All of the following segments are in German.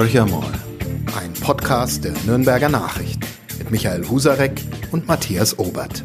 Horcher mal. Ein Podcast der Nürnberger Nachrichten mit Michael Husarek und Matthias Obert.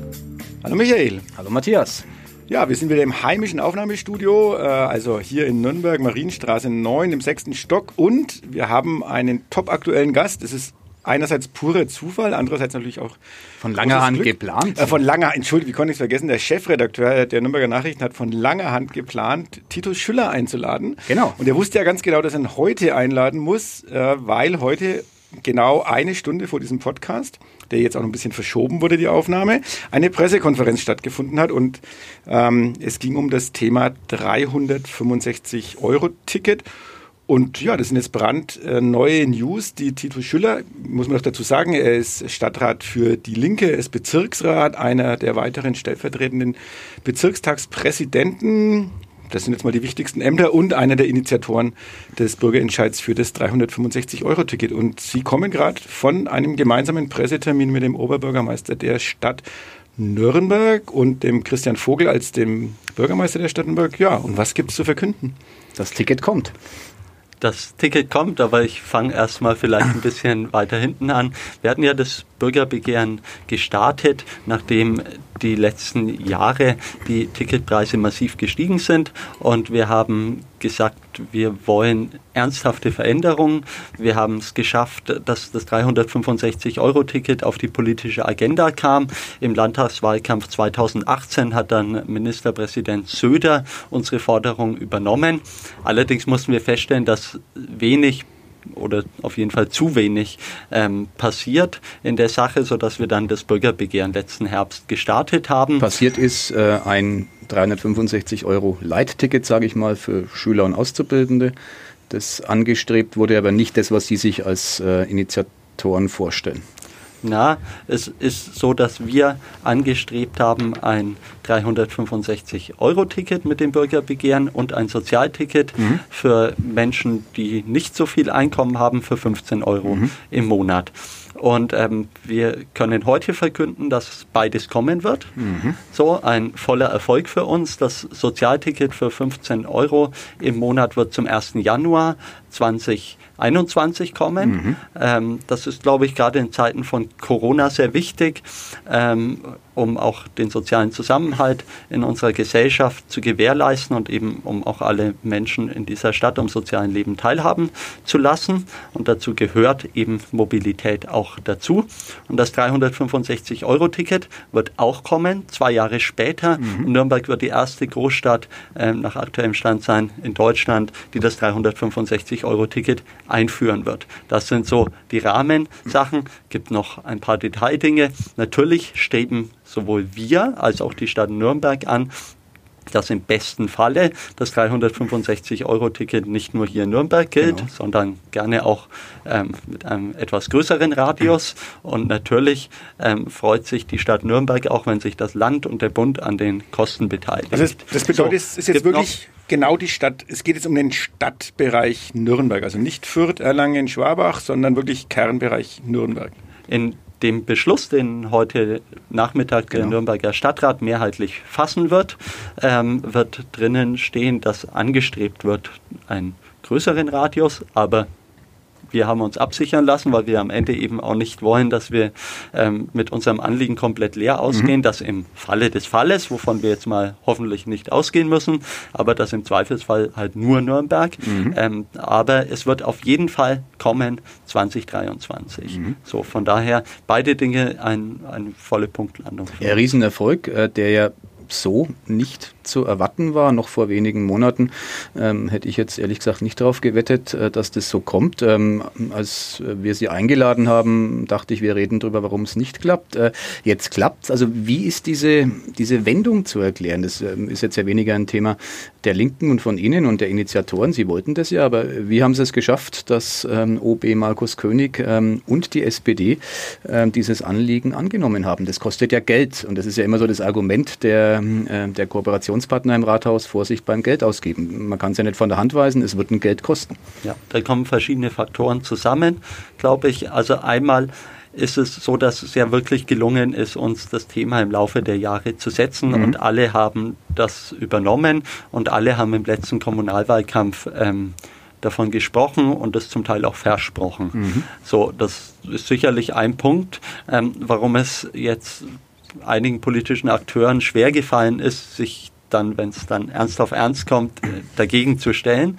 Hallo Michael. Hallo Matthias. Ja, wir sind wieder im heimischen Aufnahmestudio, äh, also hier in Nürnberg, Marienstraße 9 im sechsten Stock und wir haben einen top aktuellen Gast. Das ist einerseits purer Zufall, andererseits natürlich auch von langer Hand Glück. geplant. Äh, von langer, entschuldige, wie konnte ich es vergessen? Der Chefredakteur der Nürnberger Nachrichten hat von langer Hand geplant, Titus Schüller einzuladen. Genau. Und er wusste ja ganz genau, dass er ihn heute einladen muss, äh, weil heute genau eine Stunde vor diesem Podcast, der jetzt auch noch ein bisschen verschoben wurde, die Aufnahme, eine Pressekonferenz stattgefunden hat und ähm, es ging um das Thema 365 Euro Ticket. Und ja, das sind jetzt brandneue äh, News. Die Tito Schüller, muss man doch dazu sagen, er ist Stadtrat für die Linke, er ist Bezirksrat, einer der weiteren stellvertretenden Bezirkstagspräsidenten. Das sind jetzt mal die wichtigsten Ämter und einer der Initiatoren des Bürgerentscheids für das 365-Euro-Ticket. Und Sie kommen gerade von einem gemeinsamen Pressetermin mit dem Oberbürgermeister der Stadt Nürnberg und dem Christian Vogel als dem Bürgermeister der Stadt Nürnberg. Ja, und was gibt es zu verkünden? Das Ticket kommt das Ticket kommt, aber ich fange erstmal vielleicht ein bisschen weiter hinten an. Wir hatten ja das Bürgerbegehren gestartet, nachdem die letzten Jahre die Ticketpreise massiv gestiegen sind. Und wir haben gesagt, wir wollen ernsthafte Veränderungen. Wir haben es geschafft, dass das 365-Euro-Ticket auf die politische Agenda kam. Im Landtagswahlkampf 2018 hat dann Ministerpräsident Söder unsere Forderung übernommen. Allerdings mussten wir feststellen, dass wenig oder auf jeden Fall zu wenig ähm, passiert in der Sache, sodass wir dann das Bürgerbegehren letzten Herbst gestartet haben. Passiert ist äh, ein 365 Euro Leitticket, sage ich mal, für Schüler und Auszubildende. Das angestrebt wurde aber nicht das, was Sie sich als äh, Initiatoren vorstellen. Na, es ist so, dass wir angestrebt haben, ein 365-Euro-Ticket mit dem Bürgerbegehren und ein Sozialticket mhm. für Menschen, die nicht so viel Einkommen haben, für 15 Euro mhm. im Monat. Und ähm, wir können heute verkünden, dass beides kommen wird. Mhm. So ein voller Erfolg für uns. Das Sozialticket für 15 Euro im Monat wird zum 1. Januar 2021 kommen. Mhm. Ähm, das ist, glaube ich, gerade in Zeiten von Corona sehr wichtig. Ähm, um auch den sozialen Zusammenhalt in unserer Gesellschaft zu gewährleisten und eben um auch alle Menschen in dieser Stadt am sozialen Leben teilhaben zu lassen. Und dazu gehört eben Mobilität auch dazu. Und das 365-Euro-Ticket wird auch kommen, zwei Jahre später. Mhm. Nürnberg wird die erste Großstadt äh, nach aktuellem Stand sein in Deutschland, die das 365-Euro-Ticket einführen wird. Das sind so die Rahmensachen. Gibt noch ein paar Detaildinge. Natürlich streben sowohl wir als auch die Stadt Nürnberg an, dass im besten Falle das 365-Euro-Ticket nicht nur hier in Nürnberg gilt, genau. sondern gerne auch ähm, mit einem etwas größeren Radius. Und natürlich ähm, freut sich die Stadt Nürnberg auch, wenn sich das Land und der Bund an den Kosten beteiligen. Also das, das bedeutet, so, es ist jetzt wirklich genau die Stadt, es geht jetzt um den Stadtbereich Nürnberg, also nicht Fürth, Erlangen, Schwabach, sondern wirklich Kernbereich Nürnberg. In dem Beschluss, den heute Nachmittag genau. der Nürnberger Stadtrat mehrheitlich fassen wird, ähm, wird drinnen stehen, dass angestrebt wird, einen größeren Radius, aber wir haben uns absichern lassen, weil wir am Ende eben auch nicht wollen, dass wir ähm, mit unserem Anliegen komplett leer ausgehen, mhm. dass im Falle des Falles, wovon wir jetzt mal hoffentlich nicht ausgehen müssen, aber das im Zweifelsfall halt nur Nürnberg. Mhm. Ähm, aber es wird auf jeden Fall kommen 2023. Mhm. So, von daher beide Dinge ein, eine volle Punktlandung. Ein Riesenerfolg, äh, der ja so nicht zu erwarten war. Noch vor wenigen Monaten ähm, hätte ich jetzt ehrlich gesagt nicht darauf gewettet, äh, dass das so kommt. Ähm, als wir Sie eingeladen haben, dachte ich, wir reden darüber, warum es nicht klappt. Äh, jetzt klappt es. Also wie ist diese, diese Wendung zu erklären? Das ähm, ist jetzt ja weniger ein Thema der Linken und von Ihnen und der Initiatoren. Sie wollten das ja, aber wie haben Sie es geschafft, dass ähm, OB Markus König ähm, und die SPD ähm, dieses Anliegen angenommen haben? Das kostet ja Geld und das ist ja immer so das Argument der, äh, der Kooperation Koalitionspartner im Rathaus Vorsicht beim Geld ausgeben. Man kann es ja nicht von der Hand weisen, es wird ein Geld kosten. Ja, da kommen verschiedene Faktoren zusammen, glaube ich. Also einmal ist es so, dass es ja wirklich gelungen ist, uns das Thema im Laufe der Jahre zu setzen mhm. und alle haben das übernommen und alle haben im letzten Kommunalwahlkampf ähm, davon gesprochen und das zum Teil auch versprochen. Mhm. So, das ist sicherlich ein Punkt, ähm, warum es jetzt einigen politischen Akteuren schwer gefallen ist, sich dann, wenn es dann ernst auf ernst kommt, äh, dagegen zu stellen.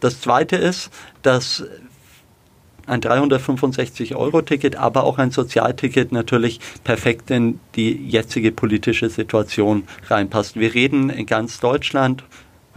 Das Zweite ist, dass ein 365-Euro-Ticket, aber auch ein Sozialticket natürlich perfekt in die jetzige politische Situation reinpasst. Wir reden in ganz Deutschland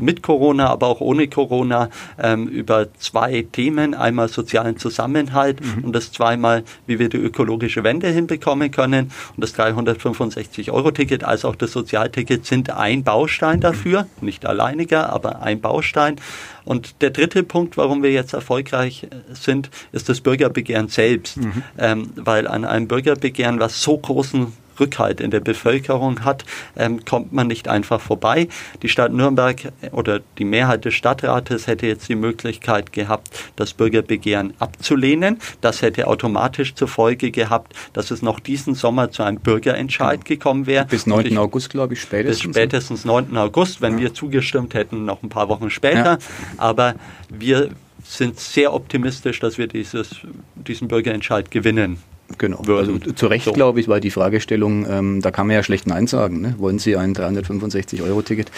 mit Corona, aber auch ohne Corona ähm, über zwei Themen. Einmal sozialen Zusammenhalt mhm. und das zweimal, wie wir die ökologische Wende hinbekommen können. Und das 365-Euro-Ticket als auch das Sozialticket sind ein Baustein dafür, nicht alleiniger, aber ein Baustein. Und der dritte Punkt, warum wir jetzt erfolgreich äh, sind, ist das Bürgerbegehren selbst. Mhm. Ähm, weil an einem Bürgerbegehren, was so großen Rückhalt in der Bevölkerung hat, ähm, kommt man nicht einfach vorbei. Die Stadt Nürnberg äh, oder die Mehrheit des Stadtrates hätte jetzt die Möglichkeit gehabt, das Bürgerbegehren abzulehnen. Das hätte automatisch zur Folge gehabt, dass es noch diesen Sommer zu einem Bürgerentscheid genau. gekommen wäre. Bis 9. Ich, August, glaube ich, spätestens. Bis spätestens 9. August, wenn ja. wir zugestimmt hätten, noch ein paar Wochen später. Ja. Aber wir sind sehr optimistisch, dass wir dieses, diesen Bürgerentscheid gewinnen. Genau, also zu Recht so. glaube ich, weil die Fragestellung, ähm, da kann man ja schlecht Nein sagen. Ne? Wollen Sie ein 365-Euro-Ticket?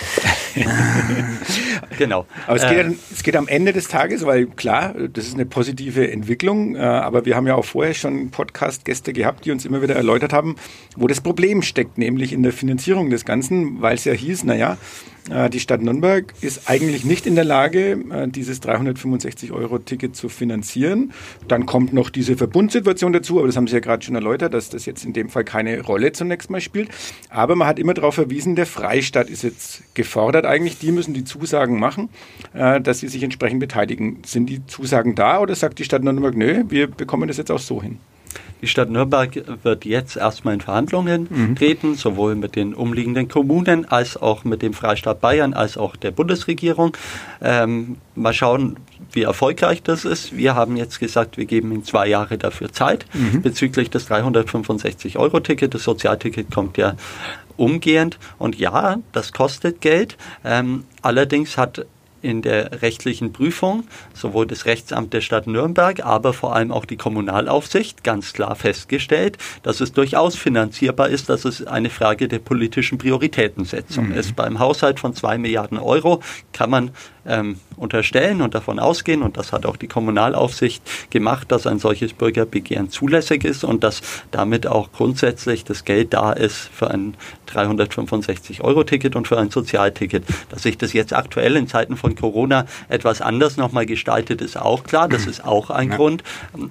genau. Aber es geht, äh, es geht, am Ende des Tages, weil klar, das ist eine positive Entwicklung, äh, aber wir haben ja auch vorher schon Podcast-Gäste gehabt, die uns immer wieder erläutert haben, wo das Problem steckt, nämlich in der Finanzierung des Ganzen, weil es ja hieß, naja, die Stadt Nürnberg ist eigentlich nicht in der Lage, äh, dieses 365-Euro-Ticket zu finanzieren. Dann kommt noch diese Verbundsituation dazu, aber das haben Sie ja gerade schon erläutert, dass das jetzt in dem Fall keine Rolle zunächst mal spielt. Aber man hat immer darauf verwiesen, der Freistaat ist jetzt gefordert eigentlich. Die müssen die Zusagen machen, äh, dass sie sich entsprechend beteiligen. Sind die Zusagen da oder sagt die Stadt Nürnberg, nö, wir bekommen das jetzt auch so hin? Die Stadt Nürnberg wird jetzt erstmal in Verhandlungen mhm. treten, sowohl mit den umliegenden Kommunen als auch mit dem Freistaat Bayern als auch der Bundesregierung. Ähm, mal schauen, wie erfolgreich das ist. Wir haben jetzt gesagt, wir geben Ihnen zwei Jahre dafür Zeit mhm. bezüglich des 365-Euro-Ticket. Das Sozialticket kommt ja umgehend. Und ja, das kostet Geld. Ähm, allerdings hat in der rechtlichen Prüfung sowohl das Rechtsamt der Stadt Nürnberg, aber vor allem auch die Kommunalaufsicht ganz klar festgestellt, dass es durchaus finanzierbar ist, dass es eine Frage der politischen Prioritätensetzung mhm. ist. Beim Haushalt von zwei Milliarden Euro kann man ähm, unterstellen und davon ausgehen, und das hat auch die Kommunalaufsicht gemacht, dass ein solches Bürgerbegehren zulässig ist und dass damit auch grundsätzlich das Geld da ist für ein 365-Euro-Ticket und für ein Sozialticket. Dass sich das jetzt aktuell in Zeiten von Corona etwas anders nochmal gestaltet, ist auch klar. Das ist auch ein ja. Grund,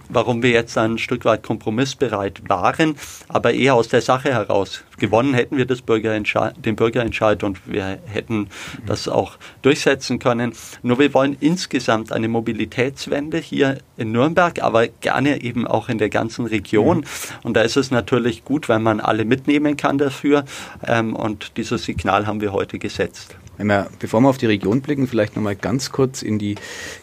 warum wir jetzt ein Stück weit kompromissbereit waren, aber eher aus der Sache heraus. Gewonnen hätten wir das Bürgerentscheid, den Bürgerentscheid und wir hätten das auch durchsetzen können. Nur wir wollen insgesamt eine Mobilitätswende hier in Nürnberg, aber gerne eben auch in der ganzen Region. Mhm. Und da ist es natürlich gut, wenn man alle mitnehmen kann dafür. Ähm, und dieses Signal haben wir heute gesetzt. Wenn bevor wir auf die Region blicken, vielleicht nochmal ganz kurz in die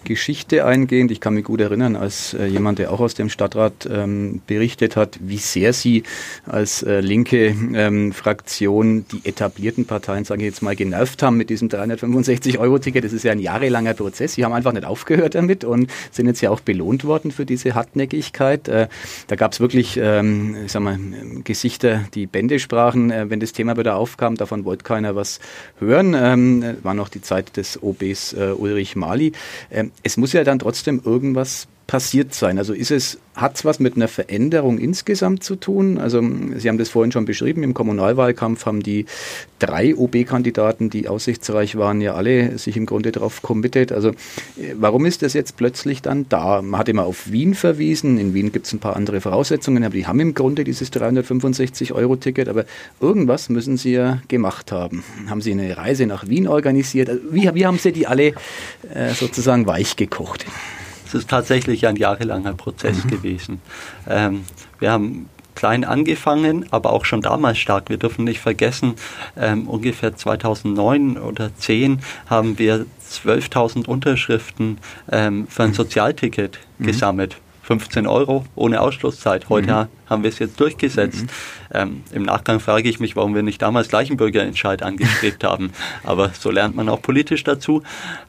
Geschichte eingehen. Ich kann mich gut erinnern, als äh, jemand, der auch aus dem Stadtrat ähm, berichtet hat, wie sehr Sie als äh, linke ähm, Fraktion die etablierten Parteien, sage ich jetzt mal, genervt haben mit diesem 365-Euro-Ticket. Das ist ja ein jahrelanger Prozess. Sie haben einfach nicht aufgehört damit und sind jetzt ja auch belohnt worden für diese Hartnäckigkeit. Äh, da gab es wirklich, ähm, ich sag mal, Gesichter, die Bände sprachen, äh, wenn das Thema wieder aufkam. Davon wollte keiner was hören. Ähm, war noch die Zeit des OBs äh, Ulrich Mali. Ähm, es muss ja dann trotzdem irgendwas passiert sein? Also ist es, hat es was mit einer Veränderung insgesamt zu tun? Also Sie haben das vorhin schon beschrieben, im Kommunalwahlkampf haben die drei OB-Kandidaten, die aussichtsreich waren, ja alle sich im Grunde darauf committed. Also äh, warum ist das jetzt plötzlich dann da? Man hat immer auf Wien verwiesen, in Wien gibt es ein paar andere Voraussetzungen, aber die haben im Grunde dieses 365-Euro-Ticket, aber irgendwas müssen Sie ja gemacht haben. Haben Sie eine Reise nach Wien organisiert? Also wie, wie haben Sie die alle äh, sozusagen weich gekocht? Es ist tatsächlich ein jahrelanger Prozess mhm. gewesen. Ähm, wir haben klein angefangen, aber auch schon damals stark. Wir dürfen nicht vergessen, ähm, ungefähr 2009 oder 2010 haben wir 12.000 Unterschriften ähm, für ein Sozialticket mhm. gesammelt 15 Euro ohne Ausschlusszeit. Heute mhm. haben wir es jetzt durchgesetzt. Mhm. Ähm, Im Nachgang frage ich mich, warum wir nicht damals gleich einen Bürgerentscheid angestrebt haben. Aber so lernt man auch politisch dazu.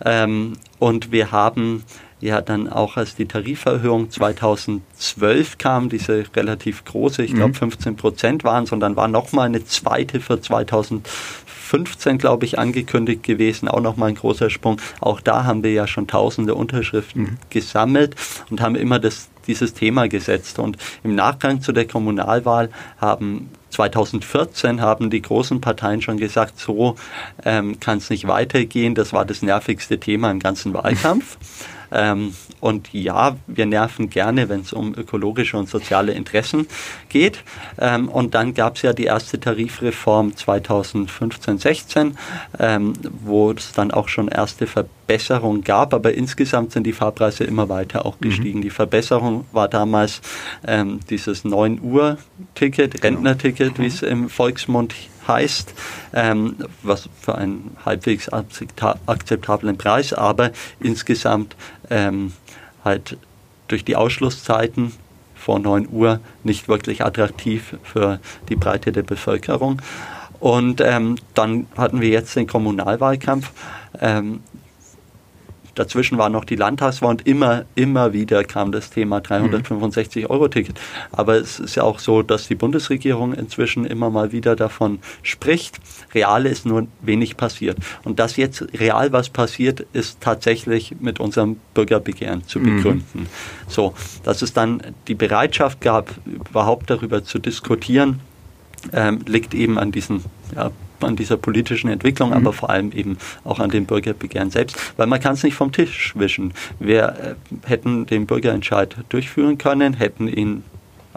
Ähm, und wir haben ja dann auch als die Tariferhöhung 2012 kam, diese relativ große, ich glaube 15 mhm. Prozent waren es, und dann war nochmal eine zweite für 2015, glaube ich, angekündigt gewesen, auch nochmal ein großer Sprung. Auch da haben wir ja schon tausende Unterschriften mhm. gesammelt und haben immer das, dieses Thema gesetzt. Und im Nachgang zu der Kommunalwahl haben 2014 haben die großen Parteien schon gesagt, so ähm, kann es nicht weitergehen. Das war das nervigste Thema im ganzen Wahlkampf. Ähm, und ja, wir nerven gerne, wenn es um ökologische und soziale Interessen geht. Ähm, und dann gab es ja die erste Tarifreform 2015-16, ähm, wo es dann auch schon erste Verbesserungen gab. Aber insgesamt sind die Fahrpreise immer weiter auch mhm. gestiegen. Mhm. Die Verbesserung war damals ähm, dieses 9 Uhr Ticket, genau. Rentnerticket, wie es im Volksmund heißt, ähm, was für einen halbwegs akzeptablen Preis, aber insgesamt ähm, halt durch die Ausschlusszeiten vor 9 Uhr nicht wirklich attraktiv für die Breite der Bevölkerung. Und ähm, dann hatten wir jetzt den Kommunalwahlkampf. Ähm, Dazwischen war noch die Landtagswahl und immer, immer wieder kam das Thema 365-Euro-Ticket. Aber es ist ja auch so, dass die Bundesregierung inzwischen immer mal wieder davon spricht. Real ist nur wenig passiert. Und dass jetzt real was passiert, ist tatsächlich mit unserem Bürgerbegehren zu mhm. begründen. Mhm. So, dass es dann die Bereitschaft gab, überhaupt darüber zu diskutieren, ähm, liegt eben an diesen ja, an dieser politischen Entwicklung, mhm. aber vor allem eben auch an dem Bürgerbegehren selbst, weil man kann es nicht vom Tisch wischen. Wir äh, hätten den Bürgerentscheid durchführen können, hätten ihn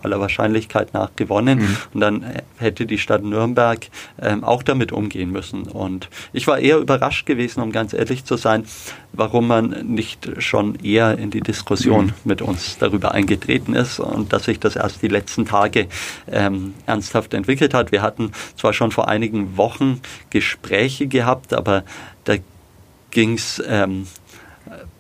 aller Wahrscheinlichkeit nach gewonnen. Mhm. Und dann hätte die Stadt Nürnberg ähm, auch damit umgehen müssen. Und ich war eher überrascht gewesen, um ganz ehrlich zu sein, warum man nicht schon eher in die Diskussion mhm. mit uns darüber eingetreten ist und dass sich das erst die letzten Tage ähm, ernsthaft entwickelt hat. Wir hatten zwar schon vor einigen Wochen Gespräche gehabt, aber da ging es ähm,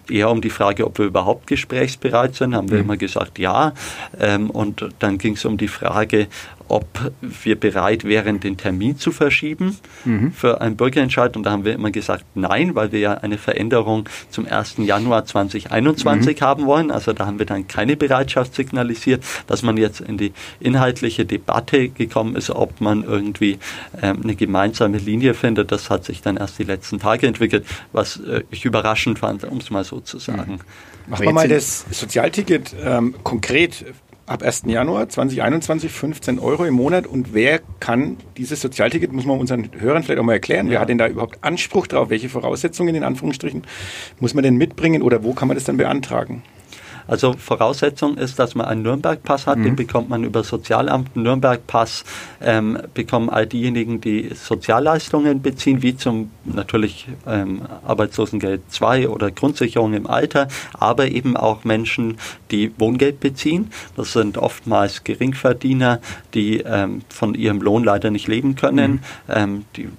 eher um die Frage, ob wir überhaupt gesprächsbereit sind, haben wir mhm. immer gesagt ja. Ähm, und dann ging es um die Frage, ob wir bereit wären, den Termin zu verschieben mhm. für einen Bürgerentscheid. Und da haben wir immer gesagt nein, weil wir ja eine Veränderung zum 1. Januar 2021 mhm. haben wollen. Also da haben wir dann keine Bereitschaft signalisiert, dass man jetzt in die inhaltliche Debatte gekommen ist, ob man irgendwie ähm, eine gemeinsame Linie findet. Das hat sich dann erst die letzten Tage entwickelt, was äh, ich überraschend fand, um es mal so zu sagen. Mhm. Machen wir mal das Sozialticket ähm, konkret ab 1. Januar 2021 15 Euro im Monat. Und wer kann dieses Sozialticket, muss man unseren Hörern vielleicht auch mal erklären, wer hat denn da überhaupt Anspruch drauf? Welche Voraussetzungen in Anführungsstrichen muss man denn mitbringen oder wo kann man das dann beantragen? Also Voraussetzung ist, dass man einen Nürnberg-Pass hat, mhm. den bekommt man über Sozialamt. Nürnberg-Pass ähm, bekommen all diejenigen, die Sozialleistungen beziehen, wie zum natürlich ähm, Arbeitslosengeld 2 oder Grundsicherung im Alter, aber eben auch Menschen, die Wohngeld beziehen. Das sind oftmals Geringverdiener, die ähm, von ihrem Lohn leider nicht leben können, mhm. Ähm, die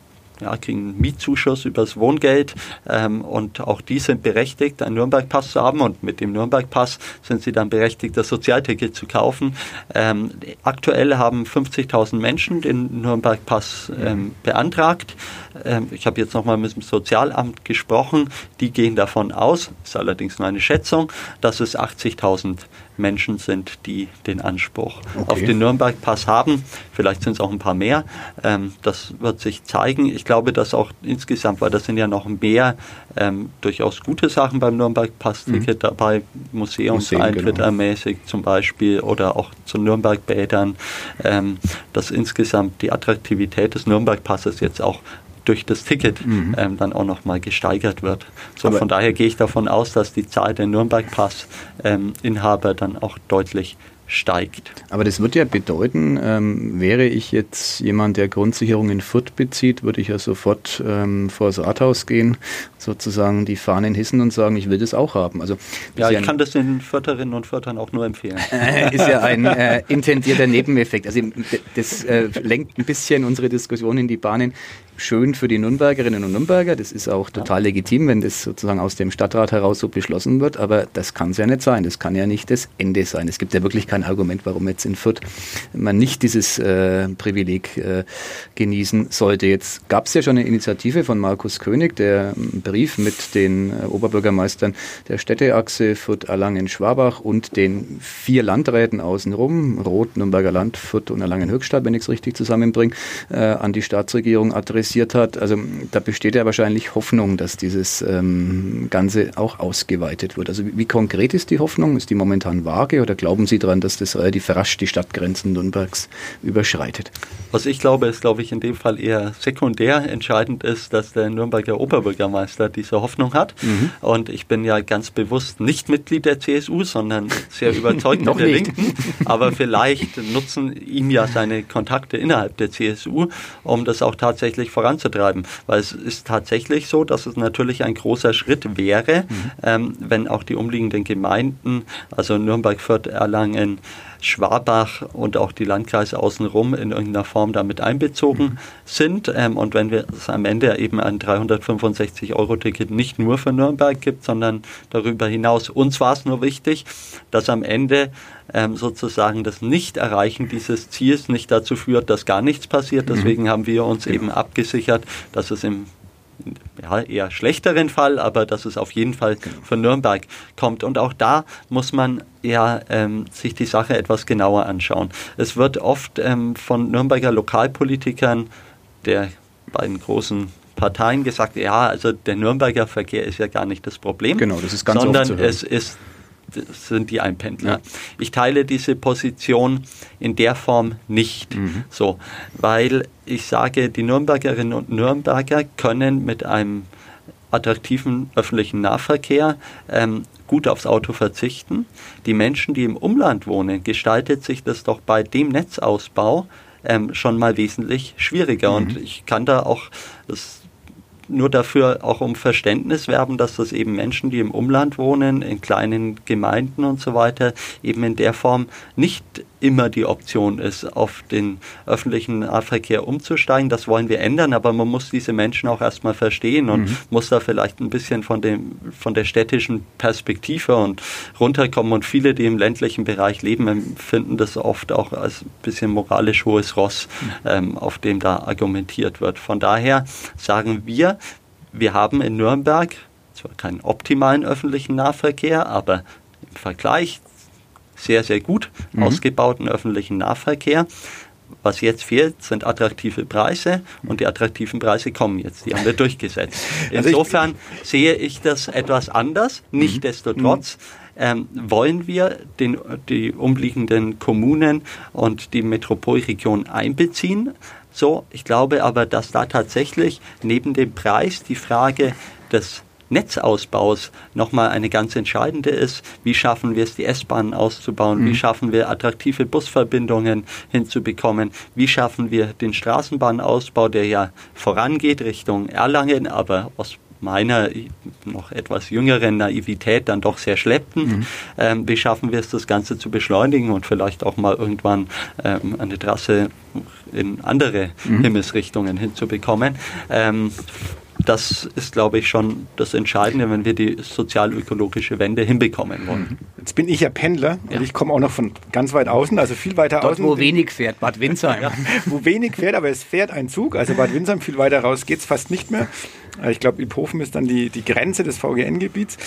ja, kriegen Mietzuschuss übers Wohngeld ähm, und auch die sind berechtigt, einen Nürnberg-Pass zu haben und mit dem Nürnberg-Pass sind sie dann berechtigt, das Sozialticket zu kaufen. Ähm, aktuell haben 50.000 Menschen den Nürnberg-Pass ähm, beantragt. Ähm, ich habe jetzt nochmal mit dem Sozialamt gesprochen, die gehen davon aus, ist allerdings nur eine Schätzung, dass es 80.000 Menschen sind, die den Anspruch okay. auf den Nürnberg-Pass haben. Vielleicht sind es auch ein paar mehr. Ähm, das wird sich zeigen. Ich glaube, dass auch insgesamt, weil das sind ja noch mehr ähm, durchaus gute Sachen beim Nürnberg-Pass-Ticket mhm. dabei, Museumseintritt genau. ermäßigt zum Beispiel oder auch zu Nürnberg-Bädern, ähm, dass insgesamt die Attraktivität des Nürnberg-Passes jetzt auch durch das Ticket mhm. ähm, dann auch nochmal gesteigert wird. So, von daher gehe ich davon aus, dass die Zahl der Nürnberg-Pass-Inhaber ähm, dann auch deutlich steigt. Aber das würde ja bedeuten, ähm, wäre ich jetzt jemand, der Grundsicherung in Fürth bezieht, würde ich ja sofort ähm, vor das Rathaus gehen, sozusagen die Fahnen hissen und sagen, ich will das auch haben. Also, ja, ich ja kann das den Förterinnen und Förtern auch nur empfehlen. ist ja ein äh, intendierter Nebeneffekt. Also das äh, lenkt ein bisschen unsere Diskussion in die Bahnen. Schön für die Nürnbergerinnen und Nürnberger. Das ist auch total legitim, wenn das sozusagen aus dem Stadtrat heraus so beschlossen wird. Aber das kann es ja nicht sein. Das kann ja nicht das Ende sein. Es gibt ja wirklich kein Argument, warum jetzt in Fürth man nicht dieses äh, Privileg äh, genießen sollte. Jetzt gab es ja schon eine Initiative von Markus König, der einen Brief mit den äh, Oberbürgermeistern der Städteachse Fürth, Erlangen, Schwabach und den vier Landräten außenrum, Rot, Nürnberger Land, Fürth und Erlangen-Höchstadt, wenn ich es richtig zusammenbringe, äh, an die Staatsregierung adressiert adressiert hat. Also da besteht ja wahrscheinlich Hoffnung, dass dieses ähm, Ganze auch ausgeweitet wird. Also wie, wie, konkret ist die Hoffnung? Ist die momentan vage oder glauben Sie daran, dass das relativ rasch die Stadtgrenzen Nürnbergs überschreitet? Was ich glaube, ist, glaube ich, in dem Fall eher sekundär entscheidend ist, dass der Nürnberger Oberbürgermeister diese Hoffnung hat. Mhm. Und ich bin ja ganz bewusst nicht Mitglied der CSU, sondern sehr überzeugt der Linken. Aber vielleicht nutzen ihm ja seine Kontakte innerhalb der CSU, um das auch tatsächlich voranzutreiben. Weil es ist tatsächlich so, dass es natürlich ein großer Schritt wäre, mhm. ähm, wenn auch die umliegenden Gemeinden, also Nürnberg, Fürth, Erlangen, Schwabach und auch die Landkreise außenrum in irgendeiner Form damit einbezogen mhm. sind. Ähm, und wenn wir es am Ende eben ein 365-Euro-Ticket nicht nur für Nürnberg gibt, sondern darüber hinaus. Uns war es nur wichtig, dass am Ende ähm, sozusagen das Nicht-Erreichen dieses Ziels nicht dazu führt, dass gar nichts passiert. Mhm. Deswegen haben wir uns genau. eben abgesichert, dass es im ja, eher schlechteren Fall, aber dass es auf jeden Fall genau. von Nürnberg kommt. Und auch da muss man ja ähm, sich die Sache etwas genauer anschauen. Es wird oft ähm, von Nürnberger Lokalpolitikern der beiden großen Parteien gesagt, ja, also der Nürnberger Verkehr ist ja gar nicht das Problem, genau, das ist ganz sondern es ist sind die Einpendler. Ja. Ich teile diese Position in der Form nicht mhm. so, weil ich sage, die Nürnbergerinnen und Nürnberger können mit einem attraktiven öffentlichen Nahverkehr ähm, gut aufs Auto verzichten. Die Menschen, die im Umland wohnen, gestaltet sich das doch bei dem Netzausbau ähm, schon mal wesentlich schwieriger. Mhm. Und ich kann da auch, das nur dafür auch um Verständnis werben, dass das eben Menschen, die im Umland wohnen, in kleinen Gemeinden und so weiter, eben in der Form nicht immer die Option ist, auf den öffentlichen Nahverkehr umzusteigen. Das wollen wir ändern, aber man muss diese Menschen auch erstmal verstehen und mhm. muss da vielleicht ein bisschen von, dem, von der städtischen Perspektive und runterkommen. Und viele, die im ländlichen Bereich leben, empfinden das oft auch als ein bisschen moralisch hohes Ross, mhm. ähm, auf dem da argumentiert wird. Von daher sagen wir, wir haben in Nürnberg zwar keinen optimalen öffentlichen Nahverkehr, aber im Vergleich sehr, sehr gut mhm. ausgebauten öffentlichen Nahverkehr. Was jetzt fehlt, sind attraktive Preise und die attraktiven Preise kommen jetzt. Die haben wir durchgesetzt. Also Insofern sehe ich das etwas anders. Mhm. Nichtsdestotrotz ähm, wollen wir den, die umliegenden Kommunen und die Metropolregion einbeziehen. So, ich glaube aber, dass da tatsächlich neben dem Preis die Frage des Netzausbaus nochmal eine ganz entscheidende ist. Wie schaffen wir es, die S-Bahnen auszubauen? Mhm. Wie schaffen wir attraktive Busverbindungen hinzubekommen? Wie schaffen wir den Straßenbahnausbau, der ja vorangeht Richtung Erlangen, aber aus meiner noch etwas jüngeren Naivität dann doch sehr schleppend. Mhm. Ähm, wie schaffen wir es, das Ganze zu beschleunigen und vielleicht auch mal irgendwann ähm, eine Trasse in andere mhm. Himmelsrichtungen hinzubekommen? Ähm, das ist, glaube ich, schon das Entscheidende, wenn wir die sozial-ökologische Wende hinbekommen wollen. Mhm. Jetzt bin ich ja Pendler ja. und ich komme auch noch von ganz weit außen, also viel weiter Dort, außen. wo wenig fährt, Bad Windsheim. ja, wo wenig fährt, aber es fährt ein Zug. Also Bad Windsheim, viel weiter raus geht es fast nicht mehr. Ich glaube, Iphofen ist dann die, die Grenze des VGN-Gebiets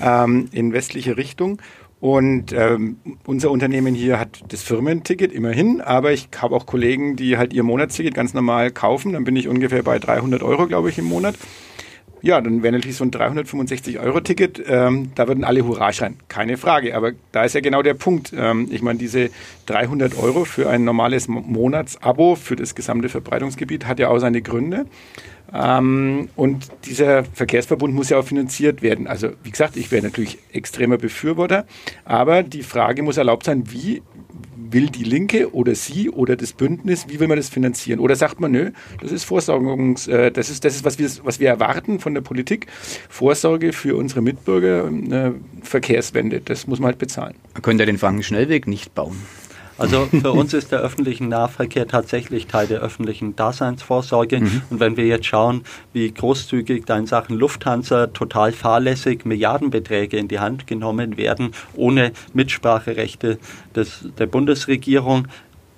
ähm, in westliche Richtung. Und ähm, unser Unternehmen hier hat das Firmenticket immerhin, aber ich habe auch Kollegen, die halt ihr Monatsticket ganz normal kaufen. Dann bin ich ungefähr bei 300 Euro, glaube ich, im Monat. Ja, dann wäre natürlich so ein 365-Euro-Ticket, ähm, da würden alle Hurra schreien. Keine Frage. Aber da ist ja genau der Punkt. Ähm, ich meine, diese 300 Euro für ein normales Monatsabo für das gesamte Verbreitungsgebiet hat ja auch seine Gründe. Ähm, und dieser Verkehrsverbund muss ja auch finanziert werden. Also wie gesagt, ich wäre natürlich extremer Befürworter, aber die Frage muss erlaubt sein, wie will die Linke oder Sie oder das Bündnis, wie will man das finanzieren? Oder sagt man, nö, das ist Vorsorgungs, äh, das ist, das ist was wir, was wir erwarten von der Politik, Vorsorge für unsere Mitbürger, äh, Verkehrswende, das muss man halt bezahlen. Man könnte den Frankenschnellweg nicht bauen. Also für uns ist der öffentliche Nahverkehr tatsächlich Teil der öffentlichen Daseinsvorsorge. Mhm. Und wenn wir jetzt schauen, wie großzügig da in Sachen Lufthansa total fahrlässig Milliardenbeträge in die Hand genommen werden, ohne Mitspracherechte des, der Bundesregierung,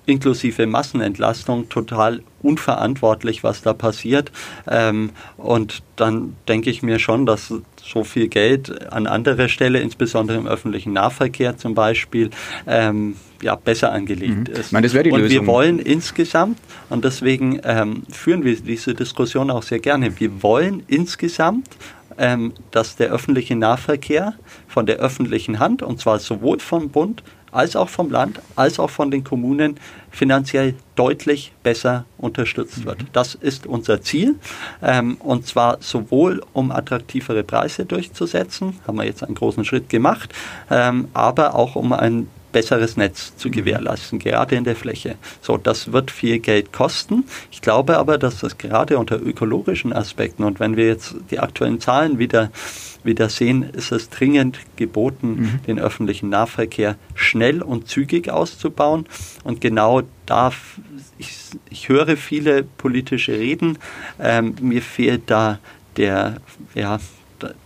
inklusive Massenentlastung total unverantwortlich, was da passiert. Ähm, und dann denke ich mir schon, dass so viel Geld an anderer Stelle, insbesondere im öffentlichen Nahverkehr zum Beispiel, ähm, ja, besser angelegt mhm. ist. Meine, und Lösung. wir wollen insgesamt, und deswegen ähm, führen wir diese Diskussion auch sehr gerne, wir wollen insgesamt ähm, dass der öffentliche Nahverkehr von der öffentlichen Hand, und zwar sowohl vom Bund als auch vom Land, als auch von den Kommunen finanziell deutlich besser unterstützt wird. Mhm. Das ist unser Ziel. Ähm, und zwar sowohl um attraktivere Preise durchzusetzen, haben wir jetzt einen großen Schritt gemacht, ähm, aber auch um ein besseres Netz zu mhm. gewährleisten, gerade in der Fläche. So, das wird viel Geld kosten. Ich glaube aber, dass das gerade unter ökologischen Aspekten und wenn wir jetzt die aktuellen Zahlen wieder wieder sehen, ist es dringend geboten, mhm. den öffentlichen Nahverkehr schnell und zügig auszubauen. Und genau da, ich, ich höre viele politische Reden, ähm, mir fehlt da der, ja,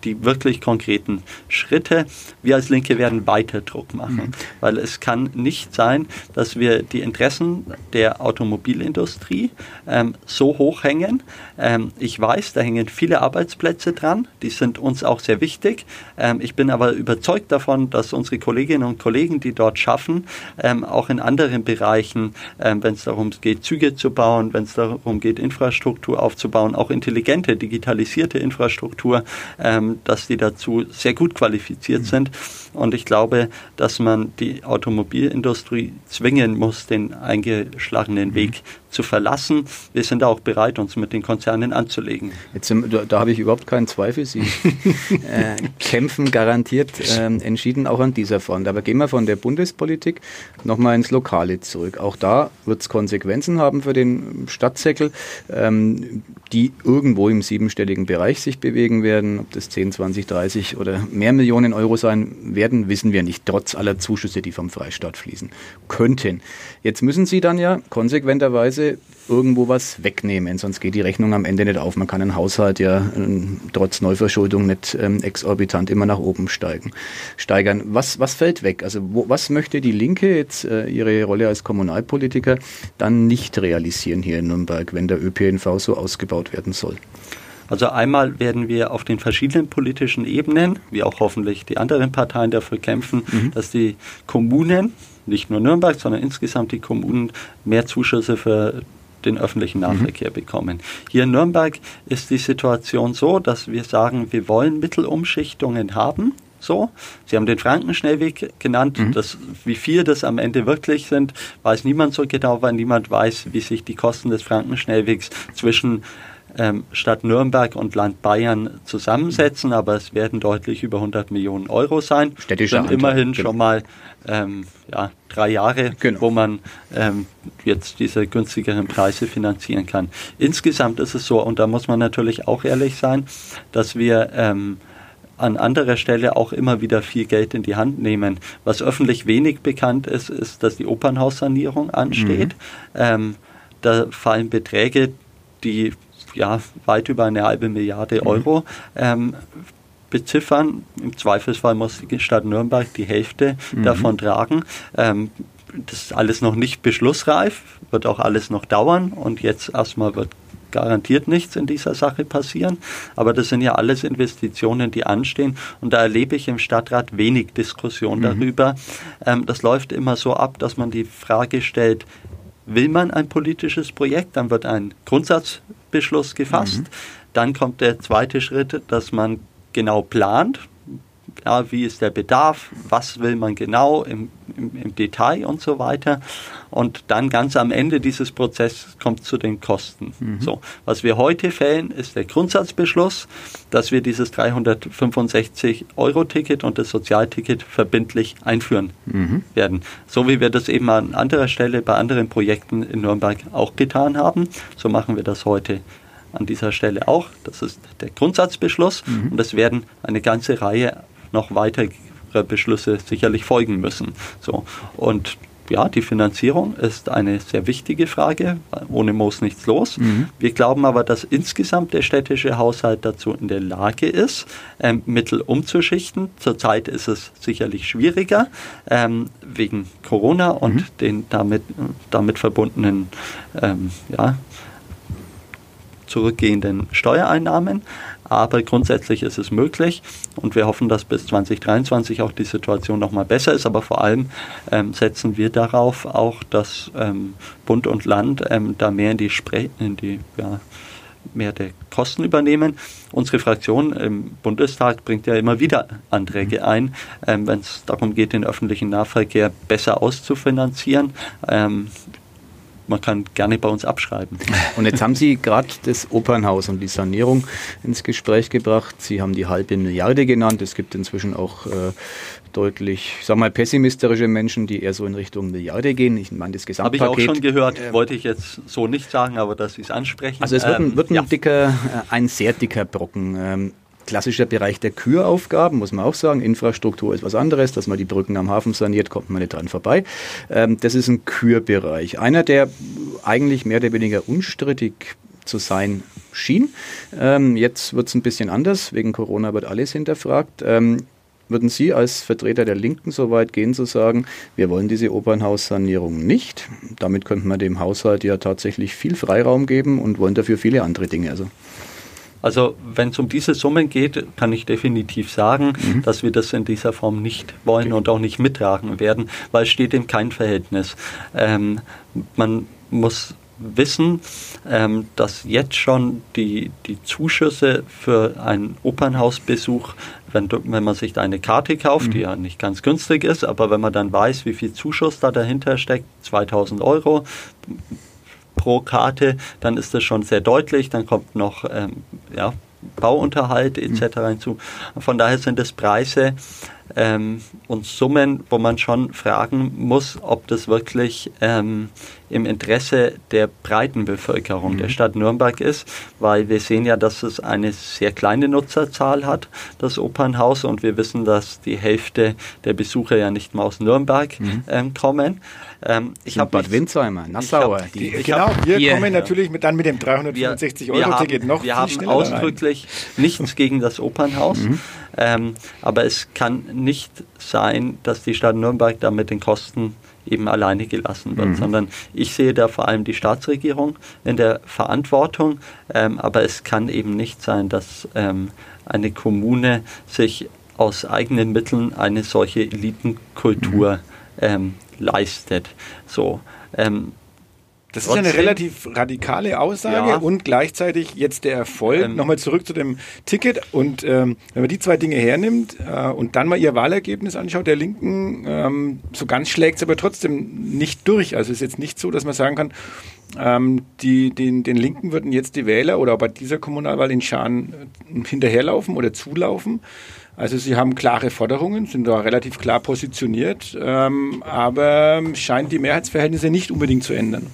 die wirklich konkreten Schritte. Wir als Linke werden weiter Druck machen, mhm. weil es kann nicht sein, dass wir die Interessen der Automobilindustrie ähm, so hoch hängen. Ähm, ich weiß, da hängen viele Arbeitsplätze dran, die sind uns auch sehr wichtig. Ähm, ich bin aber überzeugt davon, dass unsere Kolleginnen und Kollegen, die dort schaffen, ähm, auch in anderen Bereichen, ähm, wenn es darum geht, Züge zu bauen, wenn es darum geht, Infrastruktur aufzubauen, auch intelligente, digitalisierte Infrastruktur, ähm, dass die dazu sehr gut qualifiziert mhm. sind. Und ich glaube, dass man die Automobilindustrie zwingen muss, den eingeschlagenen Weg zu verlassen. Wir sind auch bereit, uns mit den Konzernen anzulegen. Jetzt, da, da habe ich überhaupt keinen Zweifel. Sie äh, kämpfen garantiert äh, entschieden auch an dieser Front. Aber gehen wir von der Bundespolitik nochmal ins Lokale zurück. Auch da wird es Konsequenzen haben für den Stadtsäckel, ähm, die irgendwo im siebenstelligen Bereich sich bewegen werden. Ob das 10, 20, 30 oder mehr Millionen Euro sein werden, wissen wir nicht, trotz aller Zuschüsse, die vom Freistaat fließen könnten. Jetzt müssen Sie dann ja konsequenterweise Weise irgendwo was wegnehmen, sonst geht die Rechnung am Ende nicht auf. Man kann einen Haushalt ja ähm, trotz Neuverschuldung nicht ähm, exorbitant immer nach oben steigen, steigern. Was, was fällt weg? Also wo, was möchte die Linke jetzt äh, ihre Rolle als Kommunalpolitiker dann nicht realisieren hier in Nürnberg, wenn der ÖPNV so ausgebaut werden soll? Also einmal werden wir auf den verschiedenen politischen Ebenen, wie auch hoffentlich die anderen Parteien dafür kämpfen, mhm. dass die Kommunen nicht nur Nürnberg, sondern insgesamt die Kommunen mehr Zuschüsse für den öffentlichen mhm. Nahverkehr mhm. bekommen. Hier in Nürnberg ist die Situation so, dass wir sagen, wir wollen Mittelumschichtungen haben. So, Sie haben den Frankenschnellweg genannt. Mhm. Das, wie viel das am Ende wirklich sind, weiß niemand so genau, weil niemand weiß, wie sich die Kosten des Frankenschnellwegs zwischen Stadt Nürnberg und Land Bayern zusammensetzen, aber es werden deutlich über 100 Millionen Euro sein. Städtischer sind immerhin genau. schon mal ähm, ja, drei Jahre, genau. wo man ähm, jetzt diese günstigeren Preise finanzieren kann. Insgesamt ist es so, und da muss man natürlich auch ehrlich sein, dass wir ähm, an anderer Stelle auch immer wieder viel Geld in die Hand nehmen. Was öffentlich wenig bekannt ist, ist, dass die Opernhaussanierung ansteht. Mhm. Ähm, da fallen Beträge, die ja, weit über eine halbe Milliarde mhm. Euro ähm, beziffern. Im Zweifelsfall muss die Stadt Nürnberg die Hälfte mhm. davon tragen. Ähm, das ist alles noch nicht beschlussreif, wird auch alles noch dauern und jetzt erstmal wird garantiert nichts in dieser Sache passieren. Aber das sind ja alles Investitionen, die anstehen. Und da erlebe ich im Stadtrat wenig Diskussion mhm. darüber. Ähm, das läuft immer so ab, dass man die Frage stellt, will man ein politisches Projekt, dann wird ein Grundsatzbeschluss gefasst. Mhm. Dann kommt der zweite Schritt, dass man genau plant, ja, wie ist der Bedarf, was will man genau im, im, im, Detail und so weiter. Und dann ganz am Ende dieses Prozesses kommt zu den Kosten. Mhm. So, was wir heute fällen, ist der Grundsatzbeschluss, dass wir dieses 365-Euro-Ticket und das Sozialticket verbindlich einführen mhm. werden. So wie wir das eben an anderer Stelle bei anderen Projekten in Nürnberg auch getan haben, so machen wir das heute an dieser Stelle auch. Das ist der Grundsatzbeschluss mhm. und es werden eine ganze Reihe noch weitere Beschlüsse sicherlich folgen müssen. So und ja, die Finanzierung ist eine sehr wichtige Frage. Ohne Moos nichts los. Mhm. Wir glauben aber, dass insgesamt der städtische Haushalt dazu in der Lage ist, ähm, Mittel umzuschichten. Zurzeit ist es sicherlich schwieriger ähm, wegen Corona und mhm. den damit, damit verbundenen ähm, ja, zurückgehenden Steuereinnahmen. Aber grundsätzlich ist es möglich und wir hoffen, dass bis 2023 auch die Situation nochmal besser ist. Aber vor allem ähm, setzen wir darauf auch, dass ähm, Bund und Land ähm, da mehr in die, Spre in die ja, mehr der Kosten übernehmen. Unsere Fraktion im Bundestag bringt ja immer wieder Anträge mhm. ein, ähm, wenn es darum geht, den öffentlichen Nahverkehr besser auszufinanzieren. Ähm, man kann gerne bei uns abschreiben. Und jetzt haben Sie gerade das Opernhaus und die Sanierung ins Gespräch gebracht. Sie haben die halbe Milliarde genannt. Es gibt inzwischen auch äh, deutlich, sag mal, pessimistische Menschen, die eher so in Richtung Milliarde gehen. Ich meine, das Gesamtpaket. Habe ich auch schon gehört, ähm, wollte ich jetzt so nicht sagen, aber dass Sie es ansprechen. Also es wird, ein, ähm, wird ein ja. dicker, äh, ein sehr dicker Brocken. Ähm, klassischer Bereich der Küraufgaben, muss man auch sagen. Infrastruktur ist was anderes, dass man die Brücken am Hafen saniert, kommt man nicht dran vorbei. Ähm, das ist ein Kürbereich. Einer, der eigentlich mehr oder weniger unstrittig zu sein schien. Ähm, jetzt wird es ein bisschen anders. Wegen Corona wird alles hinterfragt. Ähm, würden Sie als Vertreter der Linken so weit gehen zu sagen, wir wollen diese Opernhaussanierung nicht? Damit könnte man dem Haushalt ja tatsächlich viel Freiraum geben und wollen dafür viele andere Dinge. Also also wenn es um diese Summen geht, kann ich definitiv sagen, mhm. dass wir das in dieser Form nicht wollen okay. und auch nicht mittragen werden, weil es steht in kein Verhältnis. Ähm, man muss wissen, ähm, dass jetzt schon die, die Zuschüsse für einen Opernhausbesuch, wenn, wenn man sich da eine Karte kauft, mhm. die ja nicht ganz günstig ist, aber wenn man dann weiß, wie viel Zuschuss da dahinter steckt, 2000 Euro, pro Karte, dann ist das schon sehr deutlich. Dann kommt noch ähm, ja, Bauunterhalt etc. Mhm. hinzu. Von daher sind es Preise ähm, und Summen, wo man schon fragen muss, ob das wirklich ähm, im Interesse der breiten Bevölkerung mhm. der Stadt Nürnberg ist, weil wir sehen ja, dass es eine sehr kleine Nutzerzahl hat, das Opernhaus, und wir wissen, dass die Hälfte der Besucher ja nicht mal aus Nürnberg mhm. ähm, kommen. Ähm, ich habe Bad Windzheimer, Nassauer. Hab, die, genau, wir hier, kommen natürlich mit, dann mit dem 365-Euro-Ticket noch Wir haben ausdrücklich rein. nichts gegen das Opernhaus, mhm. Ähm, aber es kann nicht sein, dass die Stadt Nürnberg da mit den Kosten eben alleine gelassen wird, mhm. sondern ich sehe da vor allem die Staatsregierung in der Verantwortung, ähm, aber es kann eben nicht sein, dass ähm, eine Kommune sich aus eigenen Mitteln eine solche Elitenkultur mhm. ähm, leistet. So, ähm, das Trotzdem, ist ja eine relativ radikale Aussage ja. und gleichzeitig jetzt der Erfolg. Ähm, Nochmal zurück zu dem Ticket und ähm, wenn man die zwei Dinge hernimmt äh, und dann mal ihr Wahlergebnis anschaut, der Linken, ähm, so ganz schlägt es aber trotzdem nicht durch. Also es ist jetzt nicht so, dass man sagen kann, ähm, die, den, den Linken würden jetzt die Wähler oder bei dieser Kommunalwahl in Schaan äh, hinterherlaufen oder zulaufen. Also sie haben klare Forderungen, sind da relativ klar positioniert, ähm, aber scheint die Mehrheitsverhältnisse nicht unbedingt zu ändern.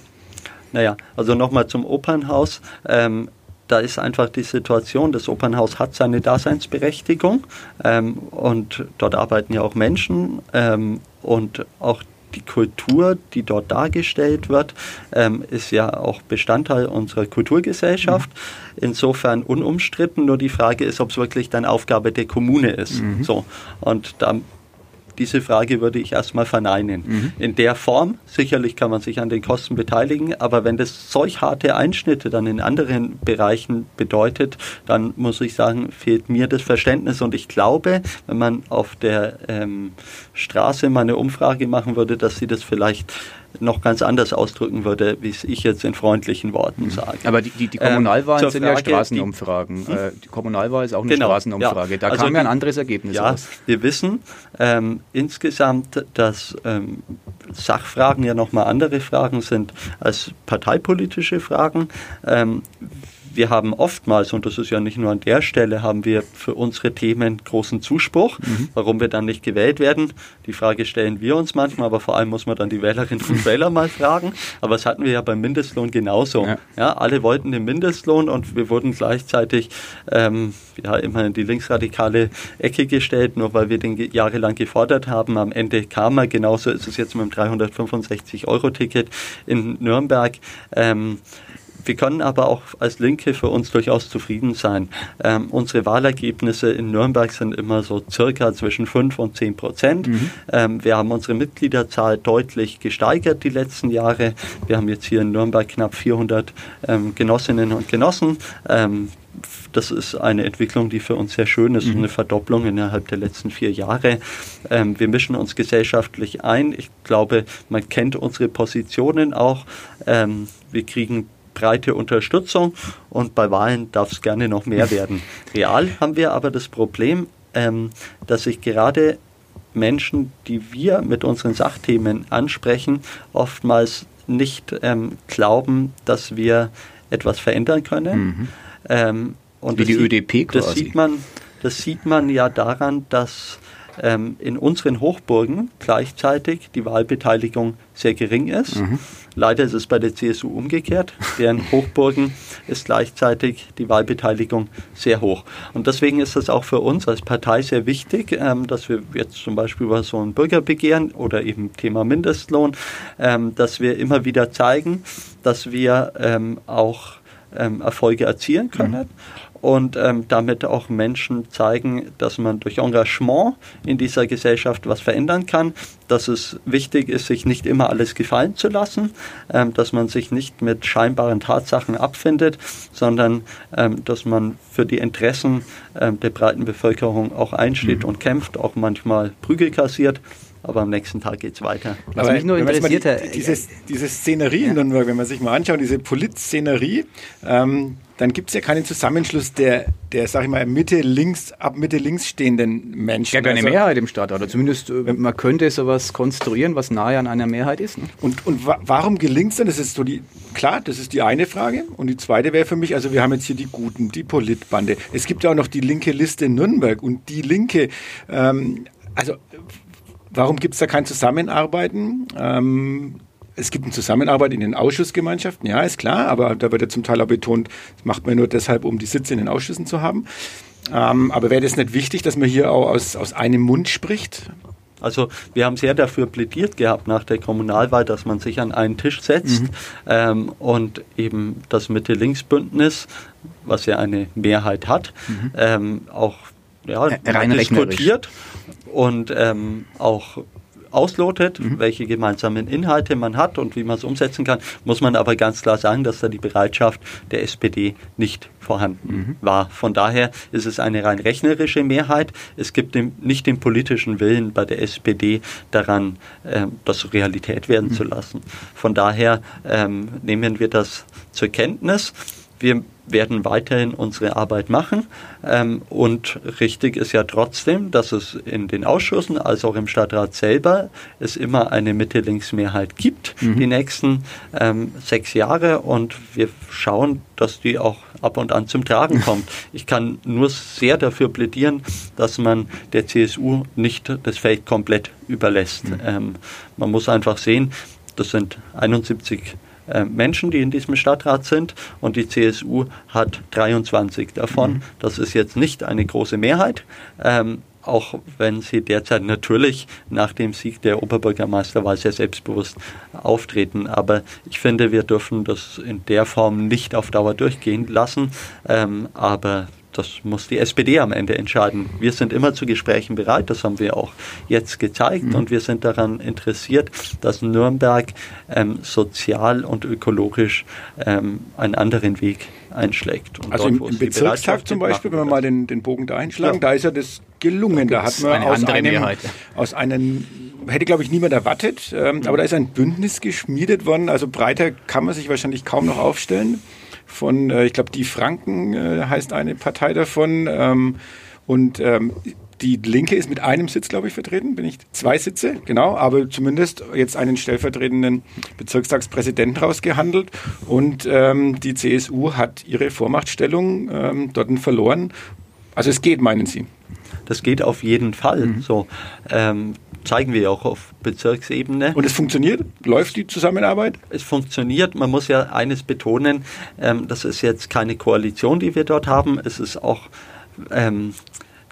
Naja, also nochmal zum Opernhaus. Ähm, da ist einfach die Situation, das Opernhaus hat seine Daseinsberechtigung ähm, und dort arbeiten ja auch Menschen ähm, und auch die Kultur, die dort dargestellt wird, ähm, ist ja auch Bestandteil unserer Kulturgesellschaft. Mhm. Insofern unumstritten. Nur die Frage ist, ob es wirklich dann Aufgabe der Kommune ist. Mhm. So. Und da diese Frage würde ich erstmal verneinen. Mhm. In der Form, sicherlich kann man sich an den Kosten beteiligen, aber wenn das solch harte Einschnitte dann in anderen Bereichen bedeutet, dann muss ich sagen, fehlt mir das Verständnis. Und ich glaube, wenn man auf der ähm, Straße mal eine Umfrage machen würde, dass sie das vielleicht noch ganz anders ausdrücken würde, wie es ich jetzt in freundlichen Worten mhm. sage. Aber die, die, die Kommunalwahlen ähm, sind Frage, ja Straßenumfragen. Die, äh, die, Kommunalwahl ist auch eine genau, Straßenumfrage. Ja. Da also kam ja ein anderes Ergebnis ja, raus. Wir wissen ähm, insgesamt, dass ähm, Sachfragen ja nochmal andere Fragen sind als parteipolitische Fragen. Wir haben oftmals, und das ist ja nicht nur an der Stelle, haben wir für unsere Themen großen Zuspruch, mhm. warum wir dann nicht gewählt werden. Die Frage stellen wir uns manchmal, aber vor allem muss man dann die Wählerinnen und Wähler mal fragen. Aber das hatten wir ja beim Mindestlohn genauso. Ja. ja alle wollten den Mindestlohn und wir wurden gleichzeitig ähm, ja, immer in die linksradikale Ecke gestellt, nur weil wir den jahrelang gefordert haben. Am Ende kam er, genauso ist es jetzt mit dem 365-Euro-Ticket in Nürnberg. Ähm, wir können aber auch als Linke für uns durchaus zufrieden sein. Ähm, unsere Wahlergebnisse in Nürnberg sind immer so circa zwischen 5 und 10 Prozent. Mhm. Ähm, wir haben unsere Mitgliederzahl deutlich gesteigert die letzten Jahre. Wir haben jetzt hier in Nürnberg knapp 400 ähm, Genossinnen und Genossen. Ähm, das ist eine Entwicklung, die für uns sehr schön ist, mhm. eine Verdopplung innerhalb der letzten vier Jahre. Ähm, wir mischen uns gesellschaftlich ein. Ich glaube, man kennt unsere Positionen auch. Ähm, wir kriegen breite Unterstützung und bei Wahlen darf es gerne noch mehr werden. Real haben wir aber das Problem, ähm, dass sich gerade Menschen, die wir mit unseren Sachthemen ansprechen, oftmals nicht ähm, glauben, dass wir etwas verändern können. Mhm. Ähm, und Wie die ÖDP quasi. Das sieht, man, das sieht man ja daran, dass ähm, in unseren Hochburgen gleichzeitig die Wahlbeteiligung sehr gering ist. Mhm. Leider ist es bei der CSU umgekehrt. Deren Hochburgen ist gleichzeitig die Wahlbeteiligung sehr hoch. Und deswegen ist es auch für uns als Partei sehr wichtig, ähm, dass wir jetzt zum Beispiel über so ein Bürgerbegehren oder eben Thema Mindestlohn, ähm, dass wir immer wieder zeigen, dass wir ähm, auch ähm, Erfolge erzielen können. Mhm und ähm, damit auch Menschen zeigen, dass man durch Engagement in dieser Gesellschaft was verändern kann, dass es wichtig ist, sich nicht immer alles gefallen zu lassen, ähm, dass man sich nicht mit scheinbaren Tatsachen abfindet, sondern ähm, dass man für die Interessen ähm, der breiten Bevölkerung auch einsteht mhm. und kämpft, auch manchmal Prügel kassiert aber am nächsten Tag geht es weiter. Was mich nur interessiert, die, diese, diese Szenerie ja. in Nürnberg, wenn man sich mal anschaut, diese Politszenerie, ähm, dann gibt es ja keinen Zusammenschluss der, der, sag ich mal, Mitte links, ab Mitte links stehenden Menschen. Ja, keine also, Mehrheit im Staat, oder zumindest äh, man könnte sowas konstruieren, was nahe an einer Mehrheit ist. Ne? Und, und wa warum gelingt es dann? Das ist so die, klar, das ist die eine Frage. Und die zweite wäre für mich, also wir haben jetzt hier die Guten, die Politbande. Es gibt ja auch noch die linke Liste in Nürnberg und die Linke, ähm, also warum gibt es da kein Zusammenarbeiten? Ähm, es gibt eine Zusammenarbeit in den Ausschussgemeinschaften, ja, ist klar, aber da wird ja zum Teil auch betont, das macht man nur deshalb, um die Sitze in den Ausschüssen zu haben. Ähm, aber wäre das nicht wichtig, dass man hier auch aus, aus einem Mund spricht? Also wir haben sehr dafür plädiert gehabt nach der Kommunalwahl, dass man sich an einen Tisch setzt mhm. ähm, und eben das Mitte-Links-Bündnis, was ja eine Mehrheit hat, mhm. ähm, auch ja, diskutiert und ähm, auch auslotet, mhm. welche gemeinsamen Inhalte man hat und wie man es umsetzen kann, muss man aber ganz klar sagen, dass da die Bereitschaft der SPD nicht vorhanden mhm. war. Von daher ist es eine rein rechnerische Mehrheit. Es gibt nicht den politischen Willen bei der SPD daran, äh, das Realität werden mhm. zu lassen. Von daher ähm, nehmen wir das zur Kenntnis. Wir werden weiterhin unsere Arbeit machen. Ähm, und richtig ist ja trotzdem, dass es in den Ausschüssen als auch im Stadtrat selber es immer eine Mitte-Links-Mehrheit gibt, mhm. die nächsten ähm, sechs Jahre. Und wir schauen, dass die auch ab und an zum Tragen kommt. Ich kann nur sehr dafür plädieren, dass man der CSU nicht das Feld komplett überlässt. Mhm. Ähm, man muss einfach sehen, das sind 71 äh, Menschen, die in diesem Stadtrat sind und die CSU hat 23 davon. Mhm. Das ist jetzt nicht eine große Mehrheit. Ähm, auch wenn sie derzeit natürlich nach dem Sieg der Oberbürgermeisterwahl sehr selbstbewusst auftreten. Aber ich finde, wir dürfen das in der Form nicht auf Dauer durchgehen lassen. Ähm, aber das muss die SPD am Ende entscheiden. Wir sind immer zu Gesprächen bereit, das haben wir auch jetzt gezeigt mhm. und wir sind daran interessiert, dass Nürnberg ähm, sozial und ökologisch ähm, einen anderen Weg einschlägt. Und also dort, im, im Bezirkstag zum Beispiel, wenn wir mal den, den Bogen da einschlagen, ja. da ist ja das gelungen. Da, da hat man aus einem, Mehrheit. aus einem, hätte glaube ich niemand erwartet, ähm, mhm. aber da ist ein Bündnis geschmiedet worden. Also breiter kann man sich wahrscheinlich kaum noch aufstellen von, äh, ich glaube, die Franken äh, heißt eine Partei davon. Ähm, und ähm, Die Linke ist mit einem Sitz, glaube ich, vertreten. Bin ich zwei Sitze, genau, aber zumindest jetzt einen stellvertretenden Bezirkstagspräsidenten rausgehandelt. Und ähm, die CSU hat ihre Vormachtstellung ähm, dort verloren. Also es geht, meinen Sie? Das geht auf jeden Fall. Mhm. So ähm, zeigen wir auch auf Bezirksebene. Und es funktioniert? Läuft die Zusammenarbeit? Es funktioniert. Man muss ja eines betonen: ähm, Das ist jetzt keine Koalition, die wir dort haben. Es ist auch ähm,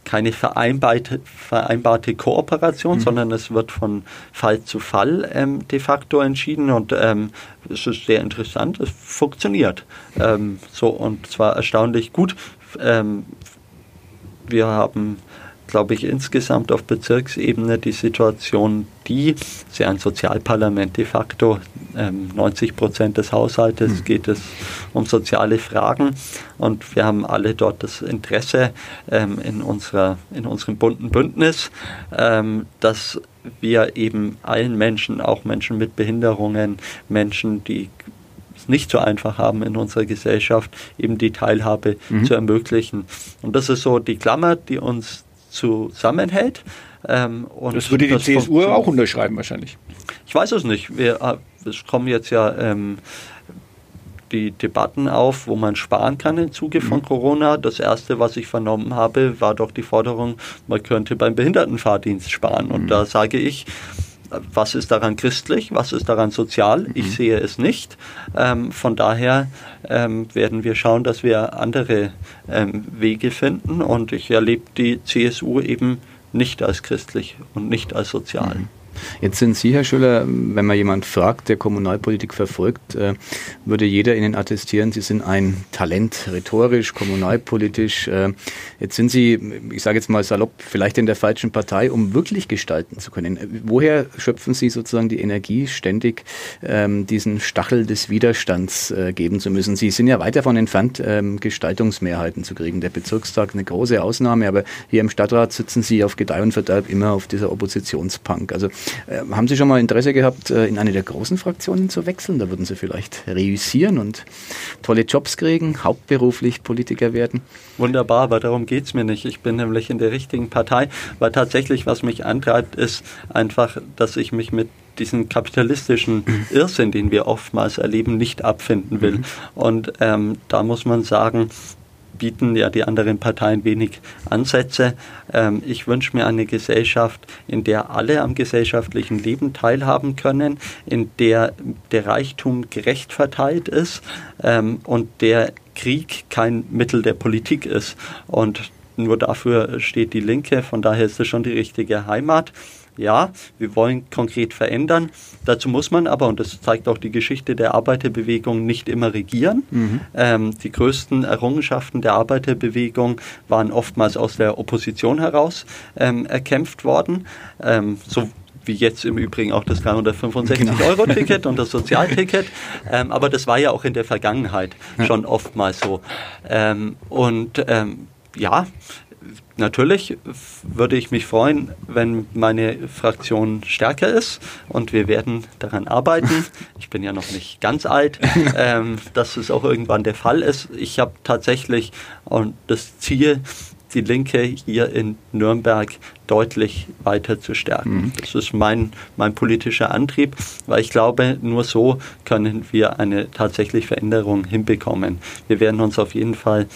keine vereinbarte, vereinbarte Kooperation, mhm. sondern es wird von Fall zu Fall ähm, de facto entschieden und ähm, es ist sehr interessant, es funktioniert. Ähm, so und zwar erstaunlich gut. Ähm, wir haben glaube ich, insgesamt auf Bezirksebene die Situation, die, ist ja ein Sozialparlament de facto, ähm, 90 Prozent des Haushaltes mhm. geht es um soziale Fragen und wir haben alle dort das Interesse ähm, in, unserer, in unserem bunten Bündnis, ähm, dass wir eben allen Menschen, auch Menschen mit Behinderungen, Menschen, die es nicht so einfach haben in unserer Gesellschaft, eben die Teilhabe mhm. zu ermöglichen. Und das ist so die Klammer, die uns zusammenhält. Ähm, das würde die das CSU auch unterschreiben wahrscheinlich. Ich weiß es nicht. Wir, äh, es kommen jetzt ja ähm, die Debatten auf, wo man sparen kann im Zuge von mhm. Corona. Das erste, was ich vernommen habe, war doch die Forderung, man könnte beim Behindertenfahrdienst sparen. Und mhm. da sage ich, was ist daran christlich, was ist daran sozial? Ich mhm. sehe es nicht. Ähm, von daher ähm, werden wir schauen, dass wir andere ähm, Wege finden und ich erlebe die CSU eben nicht als christlich und nicht als sozial. Mhm. Jetzt sind Sie, Herr Schüller, wenn man jemand fragt, der Kommunalpolitik verfolgt, äh, würde jeder Ihnen attestieren, Sie sind ein Talent, rhetorisch, kommunalpolitisch. Äh, jetzt sind Sie, ich sage jetzt mal salopp, vielleicht in der falschen Partei, um wirklich gestalten zu können. Woher schöpfen Sie sozusagen die Energie, ständig ähm, diesen Stachel des Widerstands äh, geben zu müssen? Sie sind ja weit davon entfernt, ähm, Gestaltungsmehrheiten zu kriegen. Der Bezirkstag eine große Ausnahme, aber hier im Stadtrat sitzen Sie auf Gedeih und Verderb immer auf dieser Oppositionspunk. Also äh, haben Sie schon mal Interesse gehabt, äh, in eine der großen Fraktionen zu wechseln? Da würden Sie vielleicht reüssieren und tolle Jobs kriegen, hauptberuflich Politiker werden. Wunderbar, aber darum geht es mir nicht. Ich bin nämlich in der richtigen Partei, weil tatsächlich, was mich antreibt, ist einfach, dass ich mich mit diesen kapitalistischen Irrsinn, den wir oftmals erleben, nicht abfinden will. Mhm. Und ähm, da muss man sagen, bieten ja die anderen Parteien wenig Ansätze. Ähm, ich wünsche mir eine Gesellschaft, in der alle am gesellschaftlichen Leben teilhaben können, in der der Reichtum gerecht verteilt ist ähm, und der Krieg kein Mittel der Politik ist. Und nur dafür steht die Linke, von daher ist es schon die richtige Heimat ja, wir wollen konkret verändern. Dazu muss man aber, und das zeigt auch die Geschichte der Arbeiterbewegung, nicht immer regieren. Mhm. Ähm, die größten Errungenschaften der Arbeiterbewegung waren oftmals aus der Opposition heraus ähm, erkämpft worden. Ähm, so wie jetzt im Übrigen auch das 365-Euro-Ticket genau. und das Sozialticket. Ähm, aber das war ja auch in der Vergangenheit ja. schon oftmals so. Ähm, und ähm, ja, Natürlich würde ich mich freuen, wenn meine Fraktion stärker ist und wir werden daran arbeiten. Ich bin ja noch nicht ganz alt, ähm, dass es auch irgendwann der Fall ist. Ich habe tatsächlich das Ziel, die Linke hier in Nürnberg deutlich weiter zu stärken. Mhm. Das ist mein, mein politischer Antrieb, weil ich glaube, nur so können wir eine tatsächliche Veränderung hinbekommen. Wir werden uns auf jeden Fall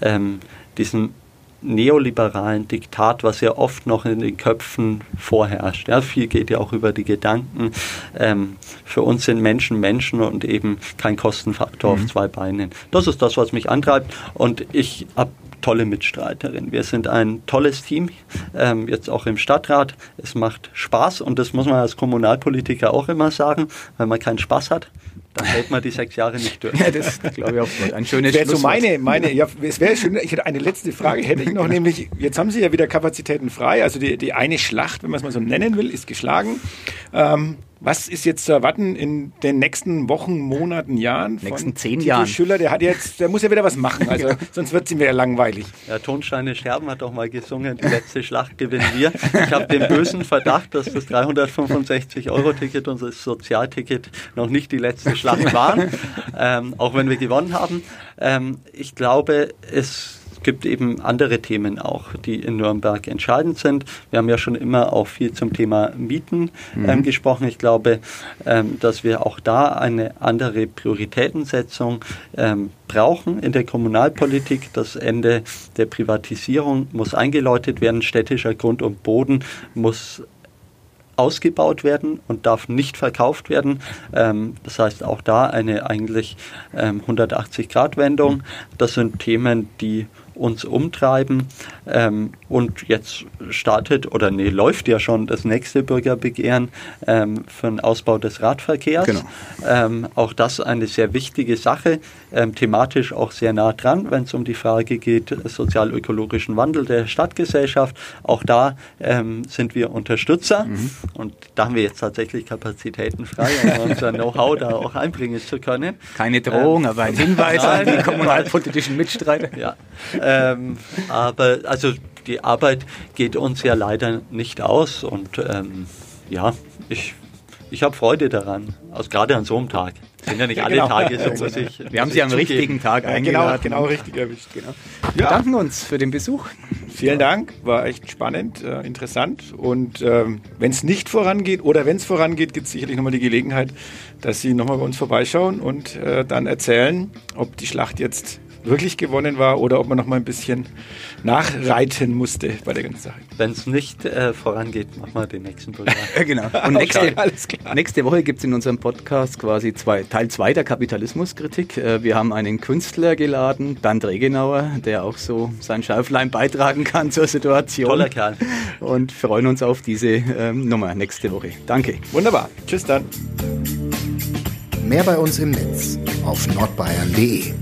ähm, diesen neoliberalen Diktat, was ja oft noch in den Köpfen vorherrscht. Ja, viel geht ja auch über die Gedanken. Ähm, für uns sind Menschen Menschen und eben kein Kostenfaktor mhm. auf zwei Beinen. Das ist das, was mich antreibt und ich habe tolle Mitstreiterin. Wir sind ein tolles Team, ähm, jetzt auch im Stadtrat. Es macht Spaß und das muss man als Kommunalpolitiker auch immer sagen. Wenn man keinen Spaß hat, dann hält man die sechs Jahre nicht durch. Ja, das glaube ich auch. Ein schönes wäre so meine, meine, ja, es wäre schön, ich hätte eine letzte Frage, hätte ich noch, nämlich, jetzt haben Sie ja wieder Kapazitäten frei, also die, die eine Schlacht, wenn man es mal so nennen will, ist geschlagen. Ähm, was ist jetzt zu erwarten in den nächsten Wochen, Monaten, Jahren? Nächsten zehn Jahren. Schüller, der hat jetzt, der muss ja wieder was machen, also sonst wird es ihm wieder langweilig. Ja, Tonsteine Scherben hat doch mal gesungen, die letzte Schlacht gewinnen wir. Ich habe den bösen Verdacht, dass das 365-Euro-Ticket und das Sozialticket noch nicht die letzte Schlacht waren, ähm, auch wenn wir gewonnen haben. Ähm, ich glaube, es es gibt eben andere Themen auch, die in Nürnberg entscheidend sind. Wir haben ja schon immer auch viel zum Thema Mieten ähm, mhm. gesprochen. Ich glaube, ähm, dass wir auch da eine andere Prioritätensetzung ähm, brauchen in der Kommunalpolitik. Das Ende der Privatisierung muss eingeläutet werden. Städtischer Grund und Boden muss ausgebaut werden und darf nicht verkauft werden. Ähm, das heißt auch da eine eigentlich ähm, 180-Grad-Wendung. Das sind Themen, die uns umtreiben. Ähm, und jetzt startet, oder nee, läuft ja schon das nächste Bürgerbegehren ähm, für den Ausbau des Radverkehrs. Genau. Ähm, auch das eine sehr wichtige Sache, ähm, thematisch auch sehr nah dran, wenn es um die Frage geht, sozial-ökologischen Wandel der Stadtgesellschaft. Auch da ähm, sind wir Unterstützer mhm. und da haben wir jetzt tatsächlich Kapazitäten frei, um unser Know-how da auch einbringen zu können. Keine Drohung, aber ein Hinweis an die kommunalpolitischen Mitstreiter. Ja. Ähm, aber also die Arbeit geht uns ja leider nicht aus und ähm, ja, ich, ich habe Freude daran, also gerade an so einem Tag. Sind ja nicht ja, alle genau. Tage so, muss ich. Wir haben Sie am zugeben. richtigen Tag ja, genau, eingeladen. Genau, genau richtig erwischt. Genau. Wir danken uns für den Besuch. Vielen Dank, war echt spannend, äh, interessant. Und ähm, wenn es nicht vorangeht oder wenn es vorangeht, gibt es sicherlich nochmal die Gelegenheit, dass Sie nochmal bei uns vorbeischauen und äh, dann erzählen, ob die Schlacht jetzt wirklich gewonnen war oder ob man noch mal ein bisschen nachreiten musste bei der ganzen Sache. Wenn es nicht äh, vorangeht, machen wir den nächsten Programm. genau. Und nächste, okay, nächste Woche gibt es in unserem Podcast quasi zwei, Teil 2 der Kapitalismuskritik. Äh, wir haben einen Künstler geladen, Bernd Regenauer, der auch so sein Schäuflein beitragen kann zur Situation. Toller Kerl. Und freuen uns auf diese ähm, Nummer nächste Woche. Danke. Wunderbar. Tschüss dann. Mehr bei uns im Netz auf nordbayern.de